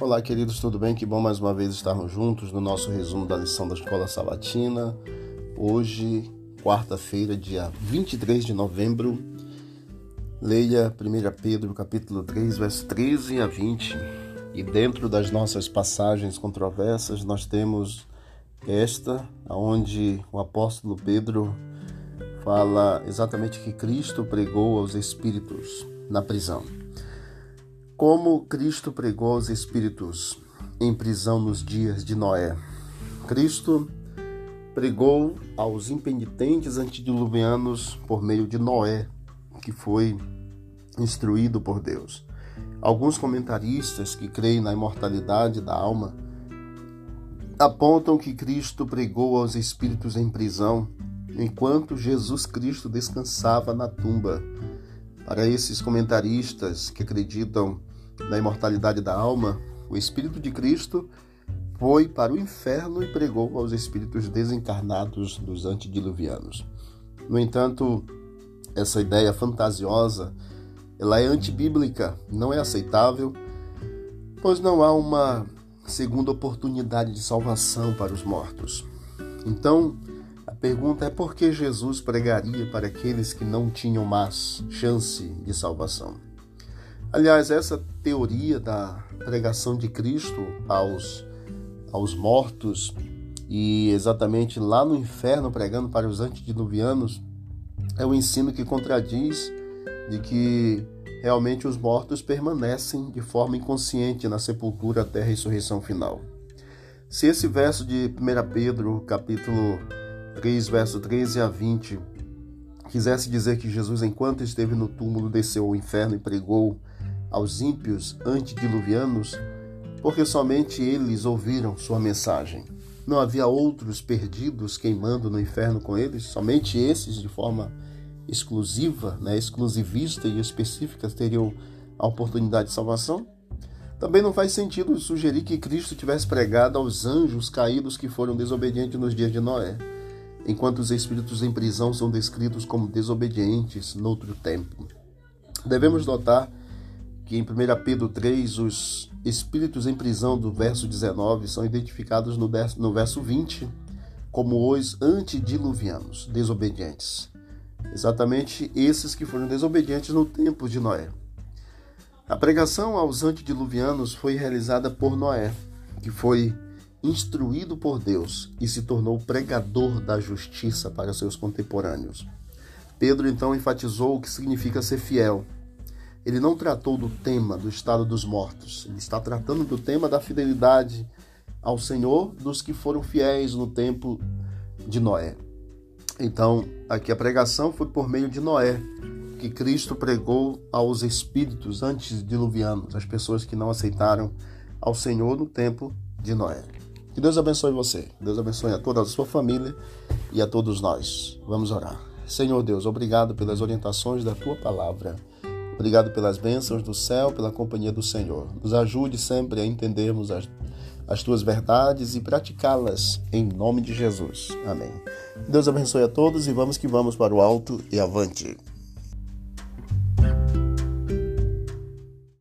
Olá, queridos, tudo bem? Que bom mais uma vez estarmos juntos no nosso resumo da lição da Escola Sabatina. Hoje, quarta-feira, dia 23 de novembro. Leia 1 Pedro, capítulo 3, verso 13 a 20. E dentro das nossas passagens controversas, nós temos esta, onde o apóstolo Pedro fala exatamente que Cristo pregou aos espíritos na prisão. Como Cristo pregou aos espíritos em prisão nos dias de Noé. Cristo pregou aos impenitentes antediluvianos por meio de Noé, que foi instruído por Deus. Alguns comentaristas que creem na imortalidade da alma apontam que Cristo pregou aos espíritos em prisão enquanto Jesus Cristo descansava na tumba. Para esses comentaristas que acreditam na imortalidade da alma, o Espírito de Cristo foi para o inferno e pregou aos espíritos desencarnados dos antediluvianos. No entanto, essa ideia fantasiosa, ela é antibíblica, não é aceitável, pois não há uma segunda oportunidade de salvação para os mortos. Então, a pergunta é por que Jesus pregaria para aqueles que não tinham mais chance de salvação? Aliás, essa teoria da pregação de Cristo aos, aos mortos e exatamente lá no inferno pregando para os antediluvianos é um ensino que contradiz de que realmente os mortos permanecem de forma inconsciente na sepultura até a ressurreição final. Se esse verso de 1 Pedro, capítulo 3, verso 13 a 20, quisesse dizer que Jesus, enquanto esteve no túmulo, desceu ao inferno e pregou aos ímpios antediluvianos, porque somente eles ouviram sua mensagem. Não havia outros perdidos queimando no inferno com eles, somente esses de forma exclusiva, né, exclusivista e específica teriam a oportunidade de salvação? Também não faz sentido sugerir que Cristo tivesse pregado aos anjos caídos que foram desobedientes nos dias de Noé, enquanto os espíritos em prisão são descritos como desobedientes noutro tempo. Devemos notar que em 1 Pedro 3, os espíritos em prisão do verso 19 são identificados no, verso 20 como os antediluvianos, desobedientes. Exatamente esses que foram desobedientes no tempo de Noé. A pregação aos antediluvianos foi realizada por Noé, que foi instruído por Deus e se tornou pregador da justiça para seus contemporâneos. Pedro então enfatizou o que significa ser fiel ele não tratou do tema do estado dos mortos, ele está tratando do tema da fidelidade ao Senhor dos que foram fiéis no tempo de Noé. Então, aqui a pregação foi por meio de Noé, que Cristo pregou aos espíritos antes diluvianos, as pessoas que não aceitaram ao Senhor no tempo de Noé. Que Deus abençoe você, Deus abençoe a toda a sua família e a todos nós. Vamos orar. Senhor Deus, obrigado pelas orientações da tua palavra. Obrigado pelas bênçãos do céu, pela companhia do Senhor. Nos ajude sempre a entendermos as, as tuas verdades e praticá-las em nome de Jesus. Amém. Deus abençoe a todos e vamos que vamos para o alto e avante.